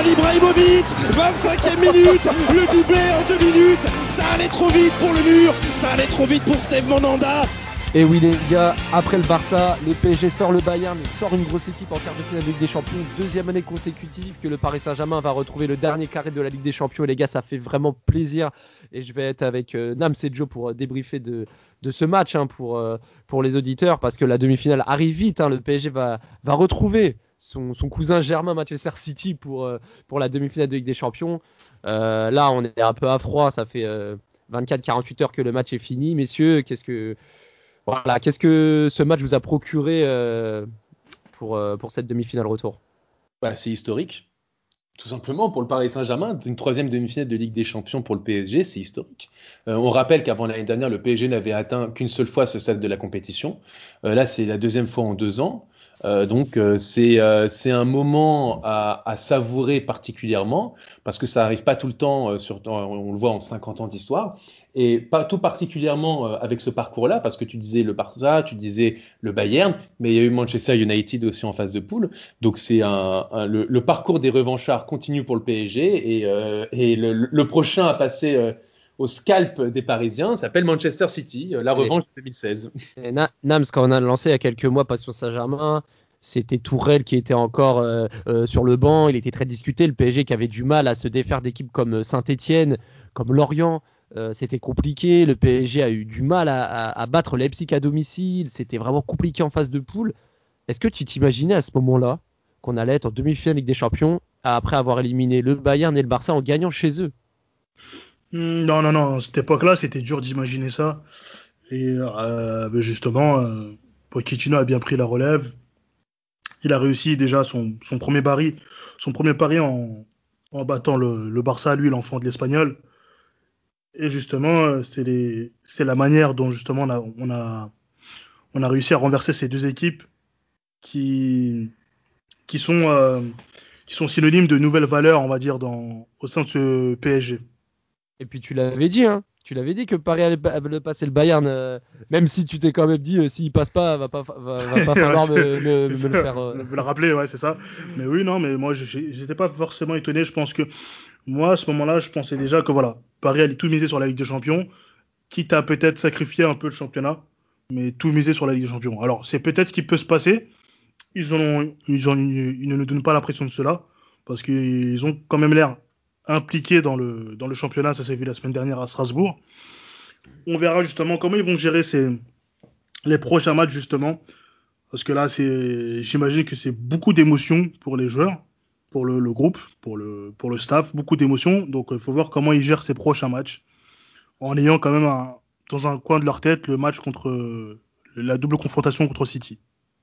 Zlatan Ibrahimovic 25e minute Le doublé en deux minutes Ça allait trop vite pour le mur Ça allait trop vite pour Steve Monanda et oui les gars, après le Barça, le PSG sort le Bayern, sort une grosse équipe en quart de finale de Ligue des Champions, deuxième année consécutive que le Paris Saint-Germain va retrouver le dernier carré de la Ligue des Champions. Les gars, ça fait vraiment plaisir. Et je vais être avec euh, Nams et Joe pour euh, débriefer de, ce match hein, pour, euh, pour les auditeurs, parce que la demi-finale arrive vite. Hein. le PSG va retrouver son, cousin germain Manchester City pour, euh, pour la demi-finale de Ligue des Champions. Euh, là, on est un peu à froid, ça fait 24-48 heures que le match est fini. Messieurs, qu'est-ce que voilà, qu'est-ce que ce match vous a procuré euh, pour, euh, pour cette demi-finale retour? Bah, C'est historique. Tout simplement, pour le Paris Saint-Germain, une troisième demi-finale de Ligue des Champions pour le PSG, c'est historique. Euh, on rappelle qu'avant l'année dernière, le PSG n'avait atteint qu'une seule fois ce stade de la compétition. Euh, là, c'est la deuxième fois en deux ans. Euh, donc c'est c'est un moment à, à, savourer particulièrement parce que ça arrive pas tout le temps, sur, on le voit en 50 ans d'histoire et pas tout particulièrement euh, avec ce parcours-là, parce que tu disais le Barça, tu disais le Bayern, mais il y a eu Manchester United aussi en phase de poule. Donc c'est un, un le, le, parcours des revanchards continue pour le PSG et, euh, et le, le, prochain à passer euh, au scalp des Parisiens s'appelle Manchester City, euh, la revanche de 2016. Et Nams, quand on a lancé il y a quelques mois Passion Saint-Germain, c'était Tourelle qui était encore euh, euh, sur le banc, il était très discuté, le PSG qui avait du mal à se défaire d'équipes comme Saint-Etienne, comme Lorient. Euh, c'était compliqué. Le PSG a eu du mal à, à, à battre Leipzig à domicile. C'était vraiment compliqué en phase de poule. Est-ce que tu t'imaginais à ce moment-là qu'on allait être en demi-finale Ligue des Champions après avoir éliminé le Bayern et le Barça en gagnant chez eux? Non, non, non. À cette époque-là, c'était dur d'imaginer ça. Et euh, justement, euh, Pochettino a bien pris la relève. Il a réussi déjà son, son premier pari, son premier pari en, en battant le, le Barça, lui, l'enfant de l'Espagnol. Et justement, c'est c'est la manière dont justement on a, on a, on a réussi à renverser ces deux équipes qui, qui sont, euh, qui sont synonymes de nouvelles valeurs, on va dire, dans, au sein de ce PSG. Et puis tu l'avais dit, hein, tu l'avais dit que Paris allait, passer le Bayern, euh, même si tu t'es quand même dit, euh, s'il passe pas, va pas, va, va pas falloir me, me, me, le faire. Euh... Me le rappeler, ouais, c'est ça. Mais oui, non, mais moi, j'étais pas forcément étonné. Je pense que moi, à ce moment-là, je pensais déjà que voilà, Paris allait tout miser sur la Ligue des Champions, quitte à peut-être sacrifier un peu le championnat, mais tout miser sur la Ligue des Champions. Alors, c'est peut-être ce qui peut se passer. Ils, ont, ils, ont, ils ne nous donnent pas l'impression de cela, parce qu'ils ont quand même l'air impliqués dans le, dans le championnat. Ça s'est vu la semaine dernière à Strasbourg. On verra justement comment ils vont gérer ces, les prochains matchs, justement. Parce que là, c'est, j'imagine que c'est beaucoup d'émotions pour les joueurs pour le, groupe, pour le, pour le staff, beaucoup d'émotions. Donc il faut voir comment ils gèrent ces prochains matchs, en ayant quand même dans un coin de leur tête le match contre la double confrontation contre City.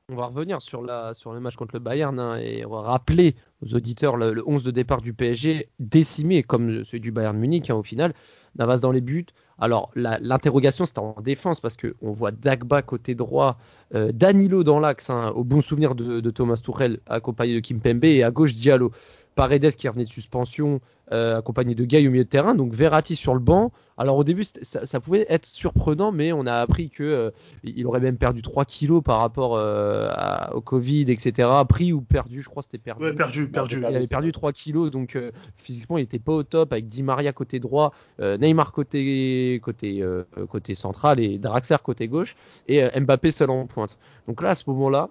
On va revenir sur, le match contre le Bayern hein, et rappeler aux auditeurs le, le, 11 de départ du PSG décimé comme celui du Bayern Munich hein, au final. Navas dans les buts. Alors l'interrogation c'était en défense parce que on voit Dagba côté droit, euh, Danilo dans l'axe, hein, au bon souvenir de, Thomas Tuchel accompagné de Kim Pembe et à gauche Diallo. Paredes qui revenait de suspension, euh, accompagné de Gaï au milieu de terrain, donc Verratti sur le banc. Alors au début, ça, ça, pouvait être surprenant, mais on a appris que euh, il aurait même perdu 3 kilos par rapport euh, à, au Covid, etc. Pris ou perdu, je crois c'était perdu. Ouais, perdu, perdu. Il avait perdu 3 kilos, donc physiquement il était pas au top avec Di Maria côté droit, Neymar côté côté côté central et Draxler côté gauche et Mbappé seul en pointe. Donc là à ce moment-là,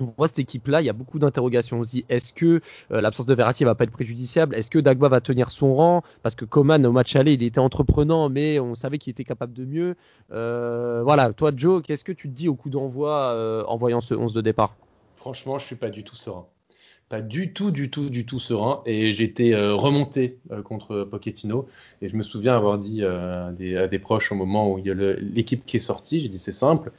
on voit cette équipe-là, il y a beaucoup d'interrogations aussi. Est-ce que euh, l'absence de Verratti va pas être préjudiciable? Est-ce que Dagba va tenir son rang? Parce que Coman au match aller, il était entreprenant, mais on savait qu'il était capable de mieux. Euh, voilà, toi Joe, qu'est-ce que tu te dis au coup d'envoi euh, en voyant ce 11 de départ? Franchement, je suis pas du tout serein. Pas du tout, du tout, du tout serein. Et j'étais euh, remonté euh, contre Pochettino. Et je me souviens avoir dit euh, à des, proches au moment où il y a l'équipe qui est sortie, j'ai dit c'est simple.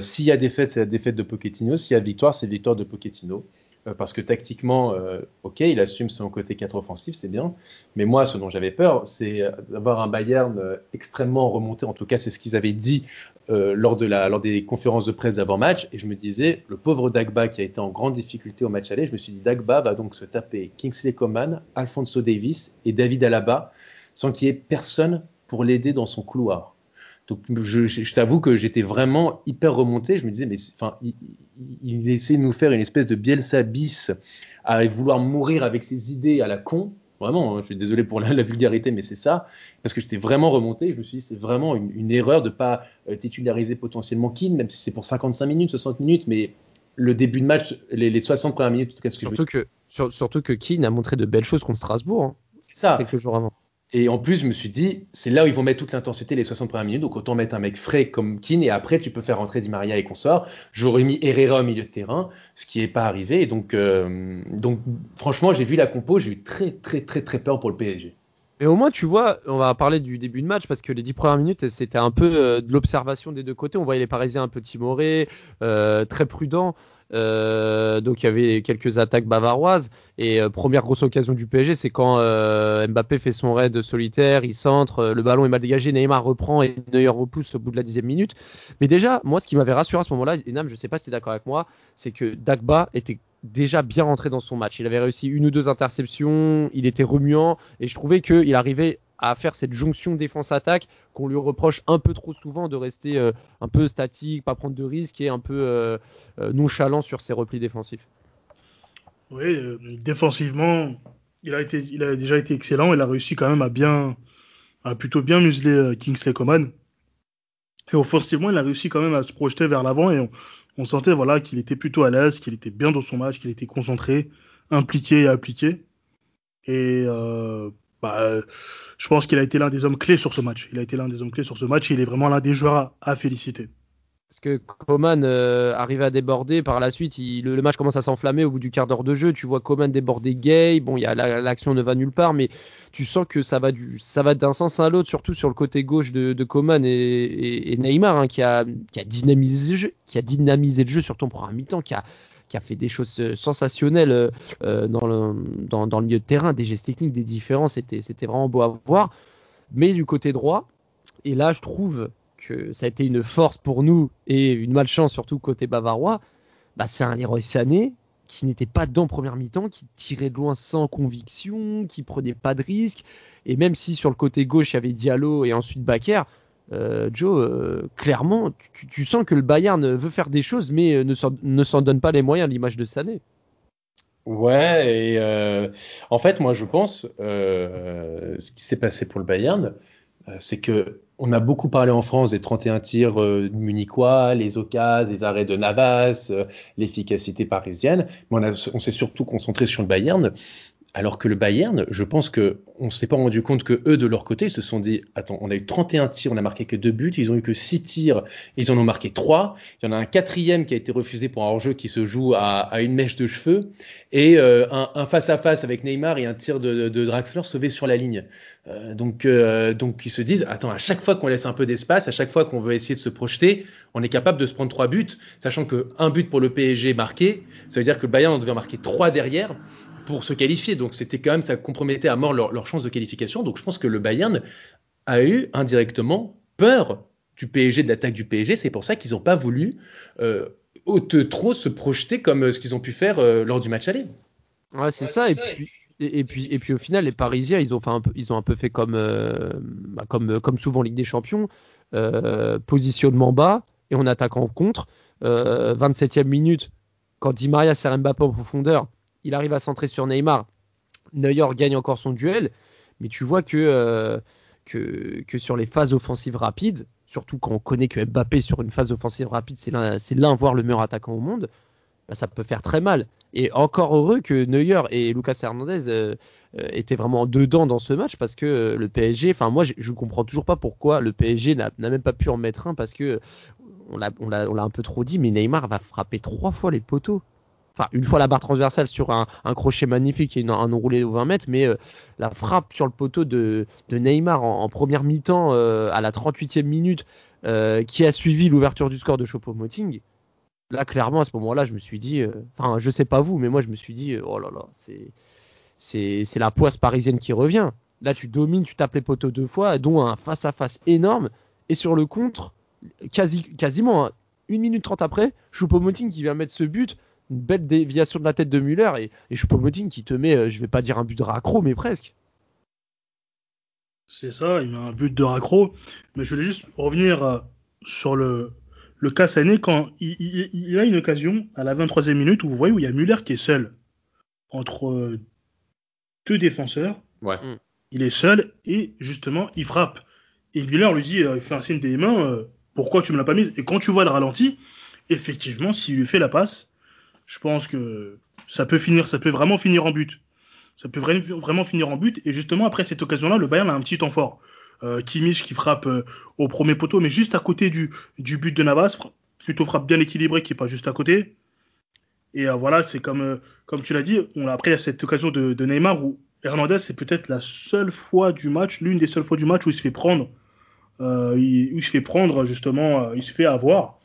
S'il y a défaite, c'est la défaite de Pochettino. S'il y a victoire, c'est victoire de Pochettino. Euh, parce que tactiquement, euh, ok, il assume son côté 4 offensif, c'est bien. Mais moi, ce dont j'avais peur, c'est d'avoir un Bayern extrêmement remonté. En tout cas, c'est ce qu'ils avaient dit lors, de la, lors des conférences de presse d'avant-match. Et je me disais, le pauvre Dagba qui a été en grande difficulté au match aller, je me suis dit, Dagba va donc se taper Kingsley Coman, Alfonso Davis et David Alaba sans qu'il y ait personne pour l'aider dans son couloir. Donc je, t'avoue que j'étais vraiment hyper remonté. Je me disais, mais enfin, il, il, essaie de nous faire une espèce de Bielsa bis à vouloir mourir avec ses idées à la con. Vraiment, hein, je suis désolé pour la, vulgarité, mais c'est ça. Parce que j'étais vraiment remonté. Je me suis dit, c'est vraiment une, erreur de ne pas euh, titulariser potentiellement Keane, même si c'est pour 55 minutes, 60 minutes, mais le début de match, les, 60 premières minutes, tout ce que surtout, que, surtout que Keane a montré de belles choses contre Strasbourg. Hein, ça. Quelques jours avant. Et en plus, je me suis dit, c'est là où ils vont mettre toute l'intensité les 60 premières minutes, donc autant mettre un mec frais comme Keane, et après tu peux faire rentrer Di Maria et consorts. J'aurais mis Herrera au milieu de terrain, ce qui n'est pas arrivé. Et donc, euh, donc franchement, j'ai vu la compo, j'ai eu très très très très peur pour le PSG. Mais au moins, tu vois, on va parler du début de match parce que les 10 premières minutes, c'était un peu euh, de l'observation des deux côtés. On voyait les Parisiens un peu timorés, euh, très prudents. Euh, donc il y avait quelques attaques bavaroises. Et euh, première grosse occasion du PSG, c'est quand euh, Mbappé fait son raid solitaire, il centre, le ballon est mal dégagé, Neymar reprend et Neuer repousse au bout de la dixième minute. Mais déjà, moi, ce qui m'avait rassuré à ce moment-là, et Nam, je sais pas si tu es d'accord avec moi, c'est que Dagba était déjà bien rentré dans son match. Il avait réussi une ou deux interceptions, il était remuant et je trouvais qu'il arrivait à faire cette jonction défense-attaque qu'on lui reproche un peu trop souvent de rester euh, un peu statique, pas prendre de risques et un peu euh, euh, nonchalant sur ses replis défensifs. Oui, défensivement, il a, déjà été excellent. Il a réussi quand même à bien, à plutôt bien museler Kingsley Coman. Et offensivement, il a réussi quand même à se projeter vers l'avant et on, sentait voilà qu'il était plutôt à l'aise, qu'il était bien dans son match, qu'il était concentré, impliqué et appliqué. Et bah, je pense qu'il a été l'un des hommes clés sur ce match. Il a été l'un des hommes clés sur ce match et il est vraiment l'un des joueurs à, féliciter. Parce que Coman euh, arrive à déborder par la suite, le, match commence à s'enflammer au bout du quart d'heure de jeu. Tu vois Coman déborder Gay, bon, y l'action ne va nulle part, mais tu sens que ça va, du, ça va d'un sens à l'autre, surtout sur le côté gauche de, Coman et, Neymar, hein, qui, a, qui, a dynamisé le jeu, qui a dynamisé le jeu, surtout mi-temps, qui a, qui a fait des choses euh, sensationnelles euh, euh, dans, le, milieu de terrain, des gestes techniques, des différences, c'était, vraiment beau à voir. Mais du côté droit, et là je trouve que ça a été une force pour nous et une malchance surtout côté bavarois, bah, c'est un héros Sané qui n'était pas dans première mi-temps, qui tirait de loin sans conviction, qui prenait pas de risque. Et même si sur le côté gauche il y avait Diallo et ensuite Bakker, euh, Joe, euh, clairement, tu, sens que le Bayern veut faire des choses, mais euh, ne s'en donne pas les moyens, l'image de Sané. Ouais, et en fait, moi, je pense, ce qui s'est passé pour le Bayern, c'est que on a beaucoup parlé en France des 31 tirs munichois, les occasions, les arrêts de Navas, l'efficacité parisienne, mais on s'est surtout concentré sur le Bayern. Alors que le Bayern, je pense que on s'est pas rendu compte que eux de leur côté se sont dit attends on a eu 31 tirs on a marqué que deux buts ils ont eu que 6 tirs ils en ont marqué 3 il y en a un quatrième qui a été refusé pour un hors-jeu qui se joue à, une mèche de cheveux et euh, un, face à face avec Neymar et un tir de, Draxler sauvé sur la ligne euh, donc euh, donc ils se disent attends à chaque fois qu'on laisse un peu d'espace à chaque fois qu'on veut essayer de se projeter on est capable de se prendre trois buts sachant que un but pour le PSG marqué ça veut dire que le Bayern en devait marquer trois derrière pour se qualifier. Donc c'était quand même, ça compromettait à mort leur, chance de qualification. Donc je pense que le Bayern a eu indirectement peur du PSG, de l'attaque du PSG. C'est pour ça qu'ils n'ont pas voulu euh, trop se projeter comme euh, ce qu'ils ont pu faire euh, lors du match aller. Ouais, c'est ça. Et puis, et, puis, et puis au final, les Parisiens, ils ont, un peu, ils ont un peu fait comme, euh, bah, comme, comme souvent Ligue des Champions, positionnement bas et on attaque en contre. 27e minute, quand Di Maria sert Mbappé en profondeur, il arrive à centrer sur Neymar. Neuer gagne encore son duel, mais tu vois que, euh, que, sur les phases offensives rapides, surtout quand on connaît que Mbappé sur une phase offensive rapide, c'est l'un, voire le meilleur attaquant au monde, bah, ça peut faire très mal. Et encore heureux que Neuer et Lucas Hernandez euh, euh, étaient vraiment dedans dans ce match parce que le PSG, enfin moi je, ne comprends toujours pas pourquoi le PSG n'a, même pas pu en mettre un parce que on l'a, un peu trop dit, mais Neymar va frapper trois fois les poteaux enfin une fois la barre transversale sur un, crochet magnifique et un enroulé au 20 mètres, mais euh, la frappe sur le poteau de, Neymar en, première mi-temps euh, à la 38e minute, euh, qui a suivi l'ouverture du score de Choupo-Moting, Là, clairement, à ce moment-là, je me suis dit, euh, enfin, je sais pas vous, mais moi, je me suis dit, euh, oh là là, c'est, la poisse parisienne qui revient. Là, tu domines, tu tapes les poteaux deux fois, dont un face-à-face énorme. Et sur le contre, quasi, quasiment hein, une minute trente après, Choupo-Moting qui vient mettre ce but, une belle déviation de la tête de Muller, et, et qui te met, euh, je vais pas dire un but de raccro, mais presque. C'est ça, il met un but de raccro. Mais je voulais juste revenir euh, sur le, le cas Sané quand il, il- il a une occasion à la 23e minute où vous voyez où il y a Muller qui est seul entre euh, deux défenseurs. Ouais. Il est seul et justement il frappe. Et Muller lui dit, euh, il fait un signe des mains, euh, pourquoi tu me l'as pas mise? Et quand tu vois le ralenti, effectivement, s'il lui fait la passe, je pense que ça peut finir, ça peut vraiment finir en but. Ça peut vra- vraiment finir en but. Et justement, après cette occasion-là, le Bayern a un petit temps fort. Euh, Kimmich qui frappe euh, au premier poteau, mais juste à côté du, du but de Navas, plutôt frappe bien équilibré qui est pas juste à côté. Et euh, voilà, c'est comme, comme tu l'as dit, on a, après il y a cette occasion de, de Neymar où Hernandez, c'est peut-être la seule fois du match, l'une des seules fois du match où il se fait prendre, où il se fait prendre justement, il se fait avoir,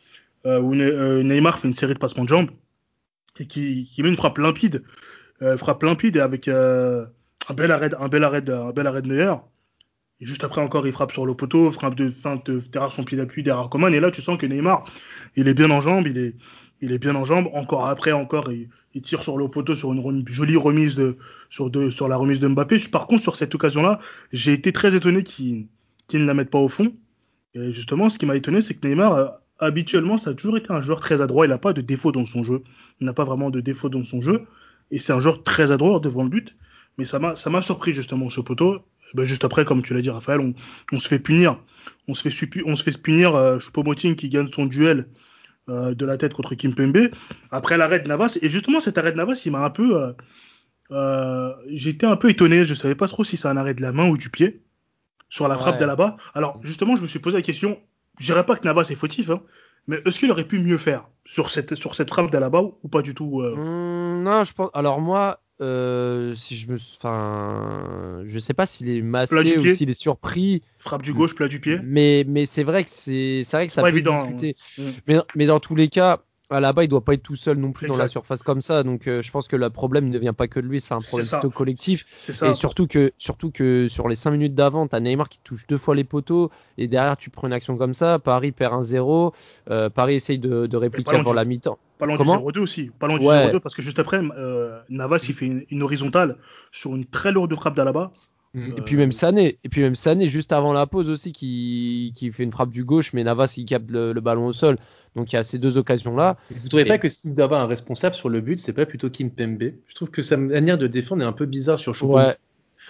où Ne- Neymar fait une série de passements de jambes et qui, qui met une frappe limpide, frappe limpide et avec un bel arrêt, un bel arrêt, un bel arrêt de Neuer. Et juste après encore, il frappe sur le poteau, frappe de feinte derrière son pied d'appui, derrière Coman. Et là, tu sens que Neymar, il est bien en jambes, il est, il est bien en jambes. Encore après, encore, il, il tire sur le poteau sur une jolie remise de, sur, de, sur la remise de Mbappé. Par contre, sur cette occasion-là, j'ai été très étonné qu'il ne la mette pas au fond. Et justement, ce qui m'a étonné, c'est que Neymar, euh, habituellement, ça a toujours été un joueur très adroit. Il n'a pas de défaut dans son jeu. Il n'a pas vraiment de défaut dans son jeu. Et c'est un joueur très adroit devant le but. Mais ça m'a, ça m'a surpris justement ce poteau. Ben, juste après, comme tu l'as dit, Raphaël, on, on se fait punir. On se fait, suppu- on se fait punir euh, Choupo-Moting qui gagne son duel euh, de la tête contre Kim Pembe. Après l'arrêt de Navas. Et justement, cet arrêt de Navas, il m'a un peu. Euh, euh, J'étais un peu étonné. Je savais pas trop si c'est un arrêt de la main ou du pied sur la frappe Ouais. d'Alaba. Alors, justement, je me suis posé la question. Je dirais pas que Navas est fautif, hein, mais est-ce qu'il aurait pu mieux faire sur cette, sur cette frappe d'Alaba ou pas du tout Hum, non, je pense. Alors moi, euh, si je me, enfin, je sais pas s'il est masqué ou s'il est surpris, Frappe du gauche, plat du pied mais mais c'est vrai que c'est, c'est vrai que ça Pas peut évident, discuter. Mm. Mais mais dans tous les cas, là-bas, il doit pas être tout seul non plus dans la surface comme ça. Donc euh, je pense que le problème ne vient pas que de lui, c'est un problème plutôt collectif. Ça. Et surtout que, surtout que sur les 5 minutes d'avant, t'as Neymar qui touche deux fois les poteaux et derrière tu prends une action comme ça. Paris perd 1-0. euh, Paris essaye de, de répliquer avant du- la mi-temps. Pas loin Comment du 0-2 aussi. Pas loin du Ouais. 0-2 parce que juste après, euh, Navas il fait une, une horizontale sur une très lourde frappe d'Alaba. Et puis même Sané, et puis même Sané juste avant la pause aussi qui, qui fait une frappe du gauche, mais Navas il capte le, le ballon au sol. Donc il y a ces deux occasions là. Vous trouvez Et- pas que s'il doit avoir un responsable sur le but, c'est pas plutôt Kim Pembe Je trouve que sa manière de défendre est un peu bizarre sur Choupo. Ouais,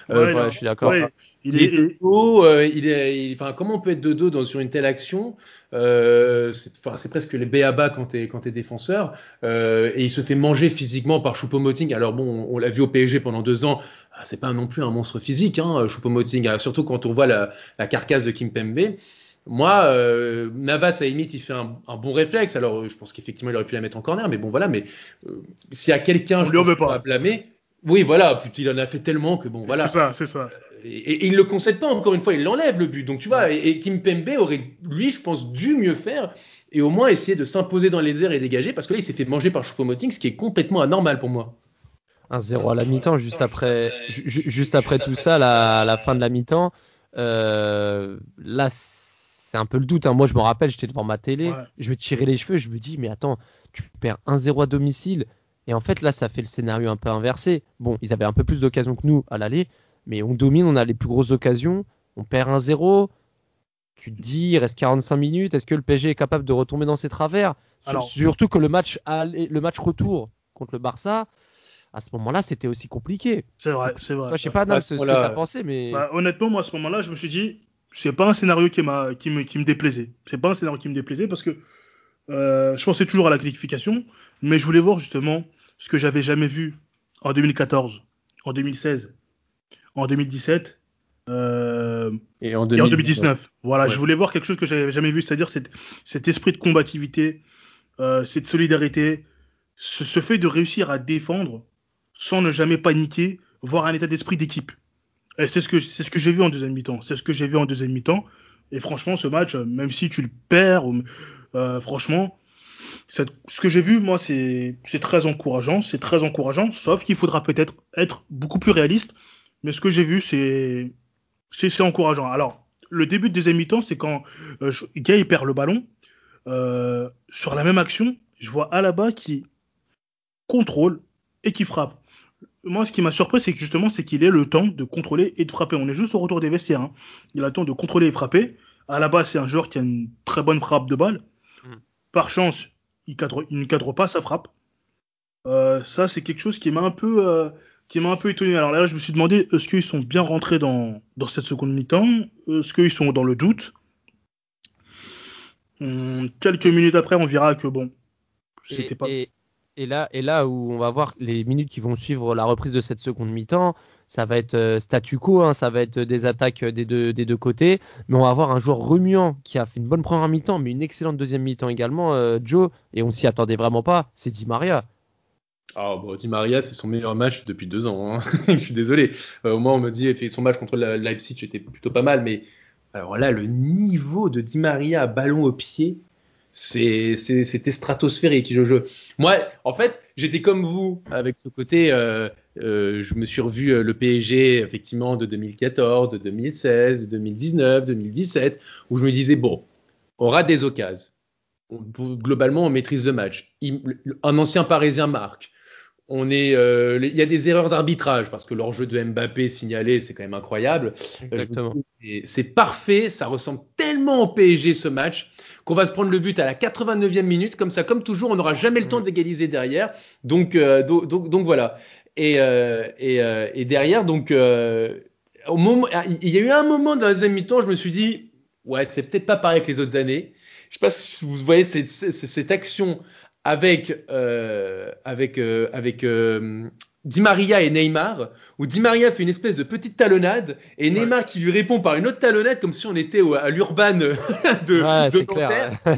Euh, Ouais, je suis d'accord. Ouais, il Il est, est dos, euh, il est, enfin, comment on peut être de dos dans, sur une telle action? Euh, C'est enfin, c'est presque les béaba quand t'es quand t'es défenseur, euh, et il se fait manger physiquement par Choupo-Moting. Alors bon, on, on l'a vu au PSG pendant deux ans, ah, c'est pas non plus un monstre physique, hein, Choupo-Moting, ah, surtout quand on voit la, la carcasse de Kim Pembe. Moi, euh, Navas, à la limite, il fait un, un bon réflexe. Alors, je pense qu'effectivement, il aurait pu la mettre en corner, mais bon, voilà. Mais euh, s'il y a quelqu'un, je veut pas. va blâmer. Oui, voilà. Il en a fait tellement que bon, voilà. C'est ça, c'est ça. Et, il le concède pas encore une fois, il l'enlève le but. Donc tu vois, et, et Kim Pembe aurait, lui, je pense, dû mieux faire et au moins essayer de s'imposer dans les airs et dégager parce que là, il s'est fait manger par Choupo-Moting, ce qui est complètement anormal pour moi. 1-0 à la mi-temps, juste après, ju- ju- juste après tout ça, la, la fin de la mi-temps. euh, là, c'est un peu le doute. hein. Moi, je me rappelle, j'étais devant ma télé, Ouais. je me tirais les cheveux, je me dis, mais attends, tu perds 1-0 à domicile. Et en fait, là, ça fait le scénario un peu inversé. Bon, ils avaient un peu plus d'occasions que nous à l'aller, mais on domine, on a les plus grosses occasions, on perd 1-0. Tu te dis, il reste 45 minutes, est-ce que le PSG est capable de retomber dans ses travers Alors- Surtout que le match, le match retour contre le Barça, à ce moment-là, c'était aussi compliqué. C'est vrai, c'est vrai. Toi, je sais pas, Nam, ce, que t'as pensé, mais. Bah, honnêtement, moi, à ce moment-là, je me suis dit, c'est pas un scénario qui, m'a, qui, me, qui me déplaisait. C'est pas un scénario qui me déplaisait parce que euh, je pensais toujours à la qualification, mais je voulais voir justement ce que j'avais jamais vu en 2014, en 2016, en 2017 euh, Et en, et en 2019. Voilà, Ouais. je voulais voir quelque chose que j'avais jamais vu, c'est-à-dire cet, cet esprit de combativité, euh, cette solidarité, ce, ce fait de réussir à défendre sans ne jamais paniquer, voir un état d'esprit d'équipe. Et c'est ce que c'est ce que j'ai vu en deuxième mi-temps. C'est ce que j'ai vu en deuxième mi-temps. Et franchement, ce match, euh, même si tu le perds, euh, franchement, cette- ce que j'ai vu, moi, c'est très encourageant. C'est très encourageant, sauf qu'il faudra peut-être être beaucoup plus réaliste. Mais ce que j'ai vu, c'est c'est encourageant. Alors, le début de deuxième mi-temps, c'est quand euh, je- Gay perd le ballon. Euh, sur la même action, je vois Alaba qui contrôle et qui frappe. Moi, ce qui m'a surpris, c'est que justement, c'est qu'il ait le temps de contrôler et de frapper. On est juste au retour des vestiaires. hein. Il a le temps de contrôler et frapper. Alaba, c'est un joueur qui a une très bonne frappe de balle. Mm. Par chance, il, cadre, il ne cadre pas sa frappe. Euh, ça, c'est quelque chose qui m'a un peu, euh, qui m'a un peu étonné. Alors là, je me suis demandé, est-ce qu'ils sont bien rentrés dans, dans cette seconde mi-temps? Est-ce qu'ils sont dans le doute? Hum, Quelques minutes après, on verra que bon, c'était pas. et- et là, et là où on va voir les minutes qui vont suivre la reprise de cette seconde mi-temps, ça va être euh, statu quo, hein, ça va être des attaques des deux, des deux côtés, mais on va avoir un joueur remuant qui a fait une bonne première mi-temps, mais une excellente deuxième mi-temps également, euh, Joe, et on s'y attendait vraiment pas, c'est Di Maria. Ah bon, Di Maria, c'est son meilleur match depuis deux ans. hein. je suis désolé. Euh, au moins, on me dit, fait son match contre la Leipzig était plutôt pas mal, mais alors là, le niveau de Di Maria ballon au pied, c'était stratosphérique. Moi, en fait, j'étais comme vous avec ce côté. euh, euh, je me suis revu le PSG effectivement de 2014, de 2016, de 2019, 2017, où je me disais bon, on rate des occasions. On- globalement, on maîtrise le match. Un ancien Parisien marque. On est, euh, il y a des erreurs d'arbitrage parce que l'enjeu de Mbappé signalé, c'est quand même incroyable. Euh, Exactement. Et C'est parfait, ça ressemble tellement au PSG ce match qu'on va se prendre le but à la 89e minute, comme ça, comme toujours, on n'aura jamais le temps d'égaliser derrière. Donc, euh, donc, voilà. Et, euh, et, euh, et derrière, donc, euh, au moment, il y a eu un moment dans la deuxième mi-temps, je me suis dit, ouais, c'est peut-être pas pareil que les autres années. Je sais pas si vous voyez cette, cette, cette action avec, euh, avec, euh, avec euh, Di Maria et Neymar, où Di Maria fait une espèce de petite talonnade et Neymar qui lui répond par une autre talonnade comme si on était au- à l'urban de, Ouais, de clair. Ouais.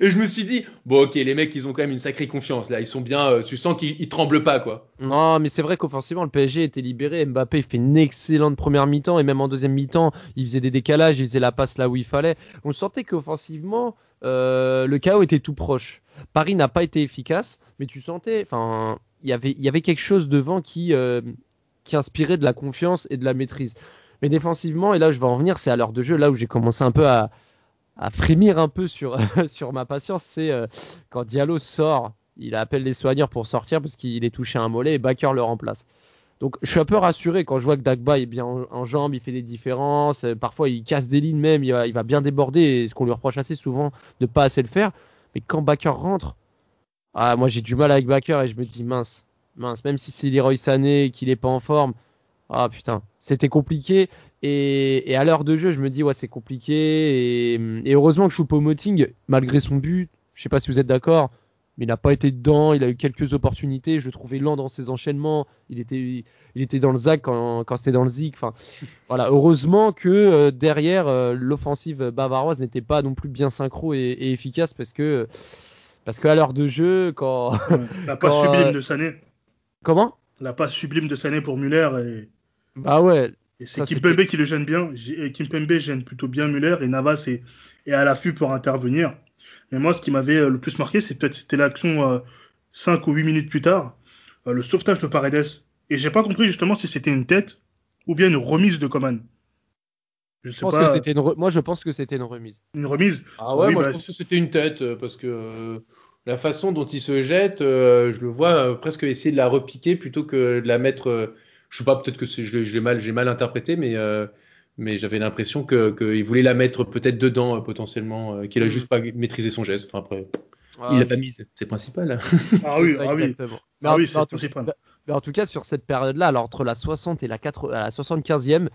Et je me suis dit, bon, ok, les mecs, ils ont quand même une sacrée confiance là. Ils sont bien, euh, tu sens qu'ils ils tremblent pas, quoi. Non, mais c'est vrai qu'offensivement, le PSG était libéré. Mbappé fait une excellente première mi-temps et même en deuxième mi-temps, il faisait des décalages, il faisait la passe là où il fallait. On sentait qu'offensivement, euh, le chaos était tout proche. Paris n'a pas été efficace, mais tu sentais, enfin, il y avait, quelque chose devant qui, euh, qui inspirait de la confiance et de la maîtrise. Mais défensivement, et là je vais en venir, c'est à l'heure de jeu, là où j'ai commencé un peu à, frémir un peu sur, ma patience, c'est euh, quand Diallo sort, il appelle les soigneurs pour sortir parce qu'il est touché à un mollet et Bakker le remplace. Donc je suis un peu rassuré quand je vois que Dagba est bien en, en jambes, il fait des différences, euh, parfois il casse des lignes même, il va, bien déborder, et ce qu'on lui reproche assez souvent de pas assez le faire. Mais quand Bakker rentre, ah, moi j'ai du mal avec Bakker et je me dis mince, mince, même si c'est Leroy Sané et qu'il est pas en forme, ah putain, c'était compliqué. Et, à l'heure de jeu, je me dis ouais c'est compliqué. Et, et heureusement que Choupo-Moting, malgré son but, je sais pas si vous êtes d'accord, mais il n'a pas été dedans, il a eu quelques opportunités, je le trouvais lent dans ses enchaînements, il était, il était dans le zac quand, quand c'était dans le zik. Enfin, voilà, heureusement que euh, derrière euh, l'offensive bavaroise n'était pas non plus bien synchro et, et efficace parce que parce qu'à l'heure de jeu, quand La passe Quand, sublime euh, de Sané. comment? La passe sublime de Sané pour Muller. Et, Bah ouais, et c'est Kimpembe qui le gêne bien. Kimpembe gêne plutôt bien Muller. Et Navas est, est à l'affût pour intervenir. Mais moi, ce qui m'avait euh, le plus marqué, c'est peut-être c'était l'action euh, 5 ou 8 minutes plus tard. euh, le sauvetage de Paredes. Et j'ai pas compris justement si c'était une tête ou bien une remise de Coman. Je je sais pense pas. que c'était une re- moi je pense que c'était une remise. Une remise. Ah ouais, Oui, moi bah, je pense que c'était une tête euh, parce que euh, la façon dont il se jette, euh, je le vois euh, presque essayer de la repiquer plutôt que de la mettre. euh, je sais pas, peut-être que je l'ai mal, j'ai mal interprété, mais euh, mais j'avais l'impression que qu'il voulait la mettre peut-être dedans euh, potentiellement, euh, qu'il a Mm. juste pas maîtrisé son geste. Enfin après, Ah, il l'a pas mise, c'est principal. Ah oui, c'est ça, ah oui. exactement. Mais Ah en- oui, en tout- principal. Mais en tout cas, sur cette période-là, alors entre la 60 et la, 4, à la 75e,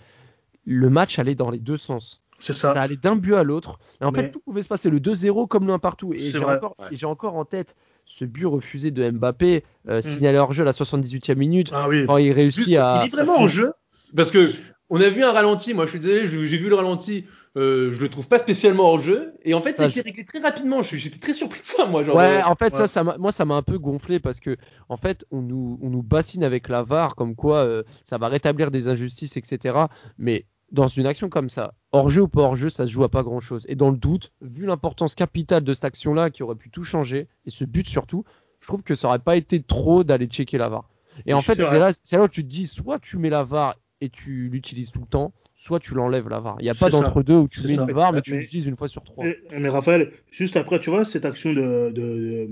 le match allait dans les deux sens. C'est Ça ça. allait d'un but à l'autre. Et en Mais- fait, tout pouvait se passer le 2-0 comme l'un partout. Et C'est j'ai vrai. encore, Ouais. et j'ai encore en tête ce but refusé de Mbappé, euh, Mm. signalé hors jeu à la 78e minute, Ah oui. quand il réussit à. il est vraiment en jeu parce que on a vu un ralenti. Moi, je suis désolé, j'ai vu le ralenti. euh, je le trouve pas spécialement en jeu. Et en fait, ça a Ah, été réglé très rapidement. J'étais très surpris de ça, moi. Genre, Ouais, en fait, ça, ouais. ça m'a- moi, ça m'a un peu gonflé parce que, en fait, on nous, on nous bassine avec la VAR, comme quoi euh, ça va rétablir des injustices, etc. Mais dans une action comme ça, hors-jeu ou pas hors-jeu, ça se joue à pas grand-chose. Et dans le doute, vu l'importance capitale de cette action-là qui aurait pu tout changer, et ce but surtout, je trouve que ça aurait pas été trop d'aller checker la VAR. Et en fait, c'est là, là où tu te dis, soit tu mets la VAR et tu l'utilises tout le temps, soit tu l'enlèves la VAR. Il n'y a pas d'entre-deux où tu mets une VAR, mais tu l'utilises une fois sur trois. Mais, Raphaël, juste après, tu vois, cette action de, de,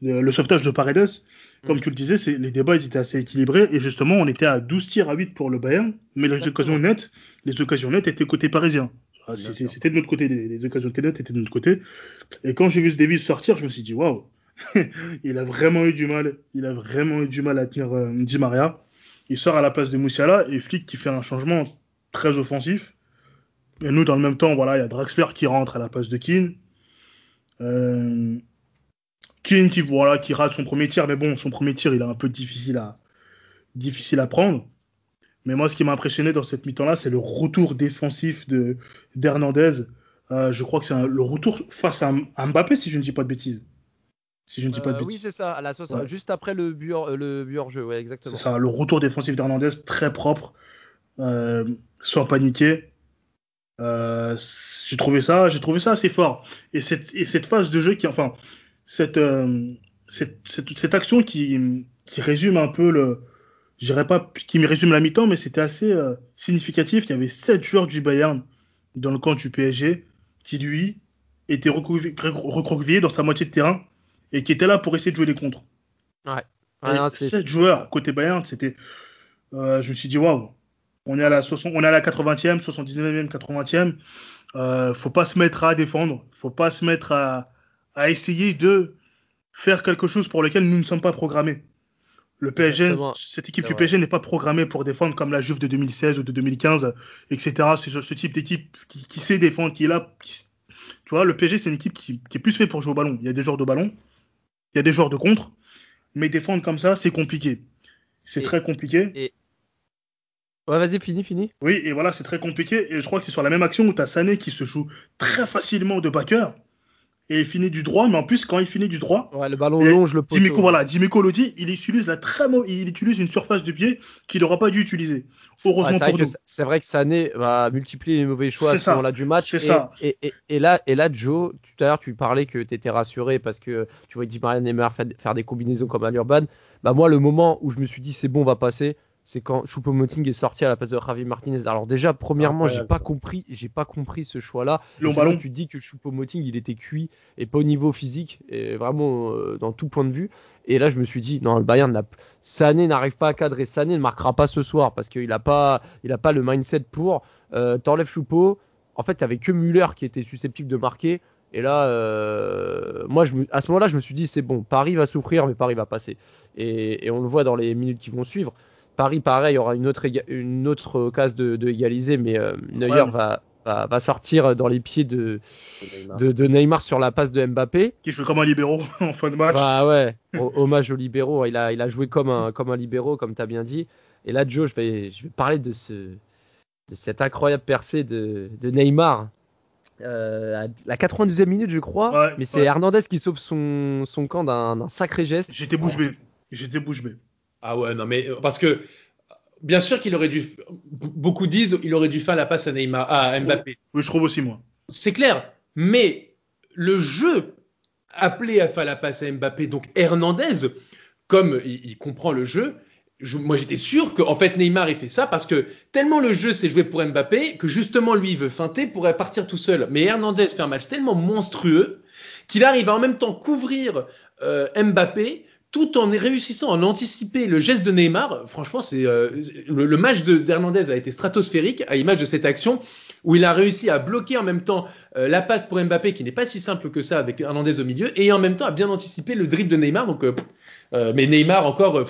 le sauvetage de Paredes, comme mm. tu le disais, les débats ils étaient assez équilibrés et justement on était à 12 tirs à 8 pour le Bayern, mais les occasions nettes, les occasions nettes étaient côté parisien. Ah, c'était de notre côté, les, occasions nettes étaient de notre côté. Et quand j'ai vu ce Davis sortir, je me suis dit waouh, il a vraiment eu du mal, il a vraiment eu du mal à tenir euh, Di Maria. Il sort à la place de Moussiala et Flick qui fait un changement très offensif. Et nous dans le même temps, voilà, il y a Draxler qui rentre à la place de Keane. Euh, Keane qui, voilà, qui rate son premier tir, mais bon, son premier tir, il est un peu difficile à, prendre. Mais moi, ce qui m'a impressionné dans cette mi-temps-là, c'est le retour défensif de d'Hernandez. Euh, je crois que c'est le retour face à, Mbappé, si je ne dis pas de bêtises. Si je ne dis pas de euh, bêtises. Oui, c'est ça, à la juste après le but, le but hors jeu, ouais, exactement. C'est ça, le retour défensif d'Hernandez, très propre, euh, sans paniquer. Euh, j'ai trouvé ça, j'ai trouvé ça assez fort. Et cette, et cette phase de jeu qui, enfin, euh, cette, cette, cette, action qui, qui résume un peu le, je dirais pas qui me résume la mi-temps, mais c'était assez euh, significatif. Il y avait sept joueurs du Bayern dans le camp du PSG qui lui étaient recroquevillés dans sa moitié de terrain et qui étaient là pour essayer de jouer les contres. Ouais. Ah, sept joueurs côté Bayern, c'était, euh, je me suis dit waouh, on est à la 60, on est à la 80e, 79e, 80e. Euh, faut pas se mettre à défendre, faut pas se mettre à à essayer de faire quelque chose pour lequel nous ne sommes pas programmés. Le PSG, cette équipe du PSG n'est pas programmée pour défendre comme la Juve de 2016 ou de 2015, etc. C'est ce type d'équipe qui, sait défendre, qui est là. tu vois, le PSG, c'est une équipe qui, est plus fait pour jouer au ballon. Il y a des joueurs de ballon, il y a des joueurs de contre, mais défendre comme ça, c'est compliqué. C'est très compliqué. Et... Ouais, vas-y, fini, fini. Oui, et voilà, c'est très compliqué. Et je crois que c'est sur la même action où tu as Sané qui se joue très facilement de backer et il finit du droit, mais en plus, quand il finit du droit, ouais, le ballon longe le poteau. Dimeco, voilà, Dimeco le dit, il utilise la très il utilise une surface de pied qu'il n'aura pas dû utiliser. Heureusement pour nous. C'est vrai que Sané va multiplier les mauvais choix à ce moment-là du match. C'est ça. Et, et, et, là, et là, Joe, tout à l'heure, tu parlais que tu étais rassuré parce que tu voyais Di Maria Neymar faire des combinaisons comme à l'Urban. Bah, moi, le moment où je me suis dit, c'est bon, on va passer, c'est quand Choupo-Moting est sorti à la place de Javi Martinez. Alors déjà, premièrement, j'ai pas compris, j'ai pas compris ce choix-là. Ballon. Tu dis que Choupo-Moting il était cuit et pas au niveau physique et vraiment euh, dans tout point de vue. Et là, je me suis dit non, le Bayern n'a Sané n'arrive pas à cadrer. Sané ne marquera pas ce soir parce qu'il a pas, il a pas le mindset pour. Euh, T'enlèves Choupo. En fait, t'avais que Muller qui était susceptible de marquer. Et là, euh, moi, je à ce moment-là, je me suis dit, c'est bon, Paris va souffrir, mais Paris va passer. Et, et, on le voit dans les minutes qui vont suivre. Paris, pareil, aura une autre, une autre occasion de, de égaliser, mais euh, Neuer va, va, va, sortir dans les pieds de, de, de, Neymar sur la passe de Mbappé. Qui joue comme un libéraux en fin de match. Bah ouais, hommage au libéraux. Il a, il a joué comme un, comme un libéraux, comme tu as bien dit. Et là, Joe, je vais, je vais parler de, ce, de cette incroyable percée de, de Neymar. Euh, à la 92e minute, je crois. mais c'est Hernandez qui sauve son, son camp d'un sacré geste. J'étais bouche bée. J'étais bouche bée. Ah ouais, non, mais parce que bien sûr qu'il aurait dû. Beaucoup disent il aurait dû faire la passe à Neymar, à Mbappé. Oui, je trouve aussi moi. C'est clair, mais le jeu appelé à faire la passe à Mbappé, donc Hernandez, comme il, comprend le jeu, moi j'étais sûr qu'en fait Neymar il fait ça parce que tellement le jeu s'est joué pour Mbappé que justement lui il veut feinter pour partir tout seul. Mais Hernandez fait un match tellement monstrueux qu'il arrive à en même temps couvrir euh, Mbappé tout en réussissant à anticiper le geste de Neymar. Franchement, c'est euh, le, match d'Hernandez a été stratosphérique à l'image de cette action où il a réussi à bloquer en même temps euh, la passe pour Mbappé qui n'est pas si simple que ça avec Hernandez au milieu et en même temps à bien anticiper le dribble de Neymar. Donc, euh, mais Neymar encore.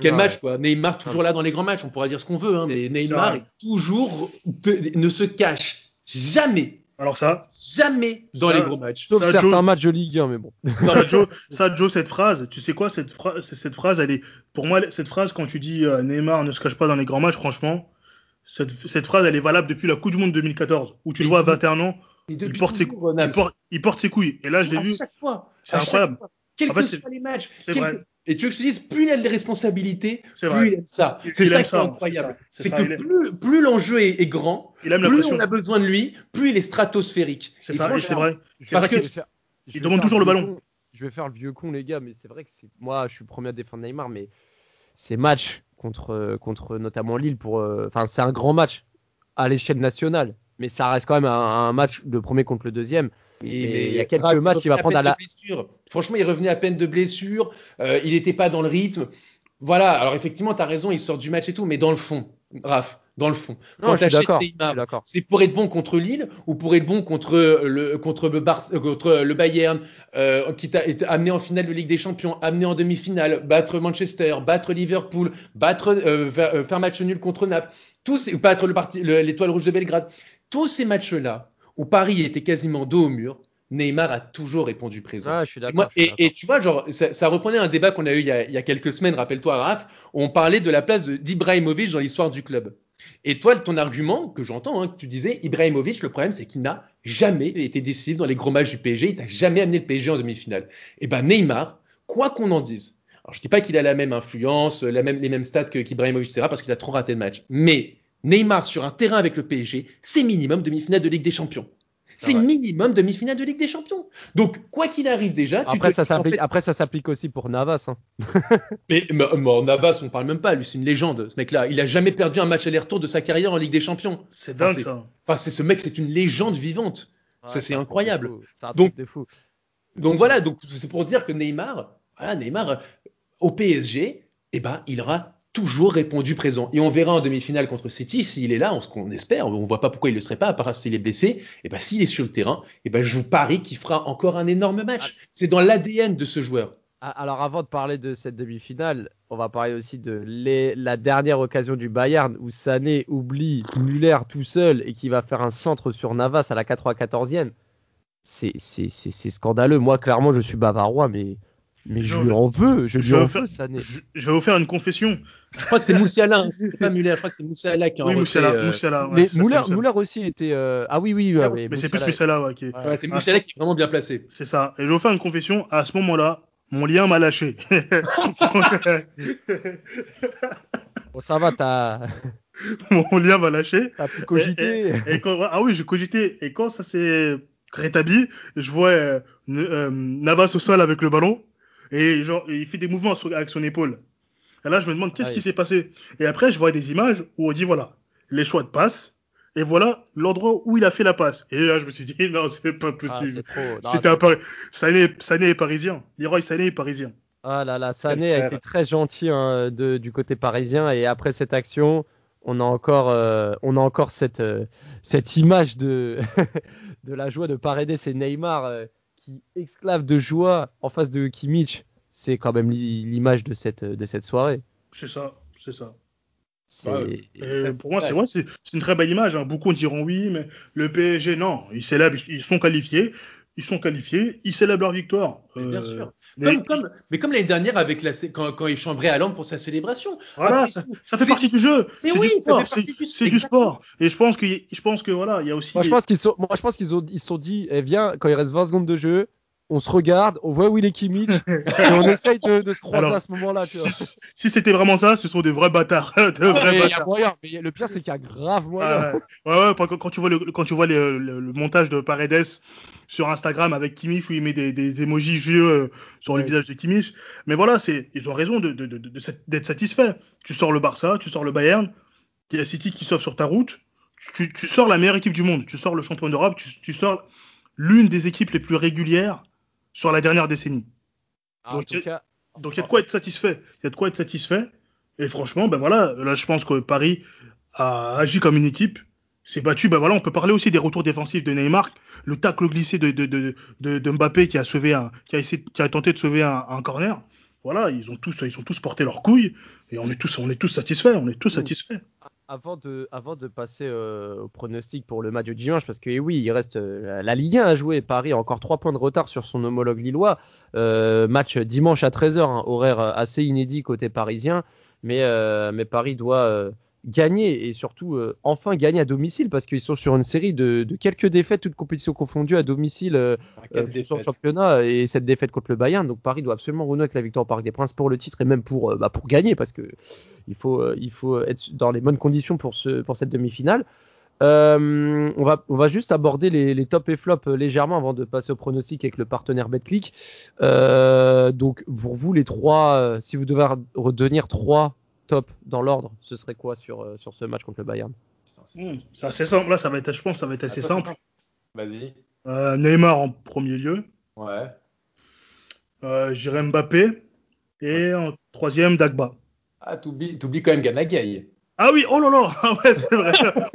quel match quoi Neymar toujours là dans les grands matchs, on pourra dire ce qu'on veut, hein, mais Neymar toujours ne se cache jamais alors ça Jamais dans les gros matchs. Sauf certains matchs de Ligue 1, mais bon. Non, Joe, ça, Joe, cette phrase, tu sais quoi, cette, phrase, cette phrase, elle est, pour moi, cette phrase, quand tu dis euh, Neymar ne se cache pas dans les grands matchs, franchement, cette, cette phrase, elle est valable depuis la Coupe du Monde 2014, où tu le vois à 21 ans, il porte, ses, il, porte, il porte ses couilles. Et là, je l'ai vu. Chaque fois. C'est incroyable. Quels que soient les matchs, Et tu veux que je te dise, plus il a de responsabilités, C'est plus vrai. il aime ça. Il- C'est il ça qui est incroyable. c'est ça, c'est C'est ça, que plus, plus l'enjeu est, est grand, Il aime la plus on a besoin de lui, plus il est stratosphérique. C'est Et ça, c'est vrai. C'est parce vrai que- il demande toujours le ballon. con. Je vais faire le vieux con, les gars, mais c'est vrai que c'est moi, je suis premier à défendre Neymar, mais ces matchs contre, contre notamment Lille, pour, euh, enfin, c'est un grand match à l'échelle nationale, mais ça reste quand même un, un match de premier contre le deuxième. Et il y a quelques matchs qu'il va prendre à à la-. Franchement, il revenait à peine de blessure. euh, il n'était pas dans le rythme. Voilà. Alors effectivement, tu as raison, il sort du match et tout, mais dans le fond, Raph, dans le fond, Non, je suis d'accord. c'est pour être bon contre Lille ou pour être bon contre le contre le, Bar- euh, contre le Bayern euh, qui t'a amené en finale de Ligue des Champions, amené en demi-finale, battre Manchester, battre Liverpool, battre euh, faire, match nul contre Naples, tous battre l'étoile rouge de Belgrade, tous ces matchs-là où Paris était quasiment dos au mur, Neymar a toujours répondu présent. Ah, je suis Et, d'accord. tu vois, genre, ça, ça reprenait un débat qu'on a eu il y a, il y a quelques semaines, rappelle-toi, Raph, où on parlait de la place d'Ibrahimovic dans l'histoire du club. Et toi, ton argument, que j'entends, hein, que tu disais, Ibrahimovic, le problème, c'est qu'il n'a jamais été décisif dans les gros matchs du PSG, il t'a jamais amené le PSG en demi-finale. Et ben Neymar, quoi qu'on en dise, alors je dis pas qu'il a la même influence, la même, les mêmes stats que qu'Ibrahimovic, etc., parce qu'il a trop raté de matchs, mais Neymar sur un terrain avec le PSG, c'est minimum demi-finale de Ligue des Champions. C'est minimum demi-finale de Ligue des Champions. Donc, quoi qu'il arrive déjà, tu Après, te- ça en s'applique, fait- après, ça s'applique aussi pour Navas. hein. mais, mais, mais Navas, on parle même pas. Lui, c'est une légende, ce mec-là. Il a jamais perdu un match aller-retour de sa carrière en Ligue des Champions. C'est dingue c'est- ça. Enfin, c'est ce mec, c'est une légende vivante. Ça, c'est incroyable. C'est un Donc- truc de fou. Donc voilà, donc c'est pour dire que Neymar, voilà, Neymar euh, au PSG, eh ben, il aura toujours répondu présent. Et on verra en demi-finale contre City s'il est là, on, ce qu'on espère. On voit pas pourquoi il le serait pas, à part s'il est blessé. Et ben, s'il est sur le terrain, eh ben, je vous parie qu'il fera encore un énorme match. C'est dans l'ADN de ce joueur. Ah, Alors avant de parler de cette demi-finale, on va parler aussi de les- la dernière occasion du Bayern où Sané oublie Muller tout seul et qui va faire un centre sur Navas à la 94e. C'est c'est- c'est- c'est scandaleux. Moi, clairement, je suis bavarois, mais, mais je Je lui veux- en veux. Je lui je veux en faire- veux, Sané. Je, je vais vous faire une confession. Je crois que c'est Moussiala, hein. c'est pas Muller, je crois que c'est Moussiala qui a Oui, Moussiala. euh, Moussiala, ouais, mais ça, Muller, c'est ça. Muller aussi était. euh, Ah oui, oui, ouais, Mais c'est plus Moussiala- ouais, qui est- Ouais, c'est Ah, Moussiala ça- qui est vraiment bien placé. C'est ça. Et je vais vous faire une confession. À ce moment-là, mon lien m'a lâché. Bon, ça va, t'as mon lien m'a lâché. t'as pu cogiter. Et quand, ah oui, j'ai cogité. Et quand ça s'est rétabli, je vois euh, euh, Navas au sol avec le ballon. Et genre, il fait des mouvements sur- avec son épaule. Et là, je me demande qu'est-ce Ouais. qui s'est passé? Et après, je vois des images où on dit voilà, les choix de passe. Et voilà l'endroit où il a fait la passe. Et là, je me suis dit non, c'est pas Ah, possible. Non, C'était un Paris. Sané, Sané est parisien. Leroy Sané est parisien. Ah là là, Sané a été très gentil hein, de- du côté parisien et après cette action, on a encore, euh, on a encore cette, euh, cette image de, de la joie de Paredes et Neymar euh, qui exclave de joie en face de Kimmich. C'est quand même l'i- l'image de cette, de cette soirée. C'est ça, c'est ça. Pour moi, c'est ouais, une très belle image. hein. Beaucoup diront oui, mais le PSG, non. Ils célèbrent, ils sont qualifiés. Ils sont qualifiés, ils célèbrent leur victoire. Mais bien Euh, sûr. mais- Comme, comme, mais comme l'année dernière avec la, quand, quand il chambrait à Londres pour sa célébration. Voilà, Après ça, fait c'est- partie du jeu. Mais C'est oui, du sport. C'est du- sport. Et je pense que, je pense que voilà, il y a aussi. Moi, je pense qu'ils sont, moi, je pense qu'ils ont, ils se sont dit, eh, viens, quand il reste 20 secondes de jeu, on se regarde, on voit où il est Kimmich et on essaye de, de se croiser Alors, à ce moment-là. si, si c'était vraiment ça, ce sont des vrais bâtards. de Ah, vrais mais y a moyen, mais le pire c'est qu'il y a grave moyen. Ah, ouais, ouais, quand, quand tu vois le, quand tu vois le, le- le montage de Paredes sur Instagram avec Kimmich où il met des, des emojis joyeux euh, sur le visage de Kimmich. Mais voilà, c'est, ils ont raison de, de, de, de d'être satisfaits. Tu sors le Barça, tu sors le Bayern, il y a City qui s'offre sur ta route. Tu, tu sors la meilleure équipe du monde, tu sors le champion d'Europe, tu, tu sors l'une des équipes les plus régulières sur la dernière décennie. Ah, Donc, tout cas, Donc il y a de quoi être satisfait. Il y a de quoi être satisfait. Et franchement, ben voilà, là je pense que Paris a agi comme une équipe, s'est battu. Ben voilà, on peut parler aussi des retours défensifs de Neymar, le tacle glissé de, de, de, de, de Mbappé qui a sauvé un, qui a essayé, qui a tenté de sauver un, un corner. Voilà, ils ont tous, ils ont tous porté leurs couilles et on est tous, on est tous satisfaits. On est tous satisfaits. Avant de, passer euh, au pronostic pour le match de dimanche, parce que eh oui, il reste euh, la Ligue 1 à jouer. Paris a encore 3 points de retard sur son homologue lillois. Euh, match dimanche à 13h, horaire assez inédit côté parisien. Mais, Paris doit, gagner et surtout euh, enfin gagner à domicile parce qu'ils sont sur une série de, de quelques défaites, toutes compétitions confondues à domicile euh, euh, sur le championnat et cette défaite contre le Bayern. Donc Paris doit absolument renouer avec la victoire au Parc des Princes pour le titre et même pour, bah, pour gagner parce que il faut, il faut être dans les bonnes conditions pour, ce, pour cette demi-finale. Euh, on, va, on va juste aborder les, les tops et flops légèrement avant de passer au pronostic avec le partenaire BetClick. Euh, donc pour vous les trois, si vous devez retenir trois tops dans l'ordre, ce serait quoi sur, euh, sur ce match contre le Bayern? Hmm, c'est assez simple. Là, ça va être, je pense, ça va être assez simple. Vas-y. Euh, Neymar en premier lieu. Ouais. Euh, J'irai Mbappé. Et en troisième, Dagba. Ah, t'oublies, quand même Gana Gay. Ah oui, oh là là, ah ouais, c'est vrai.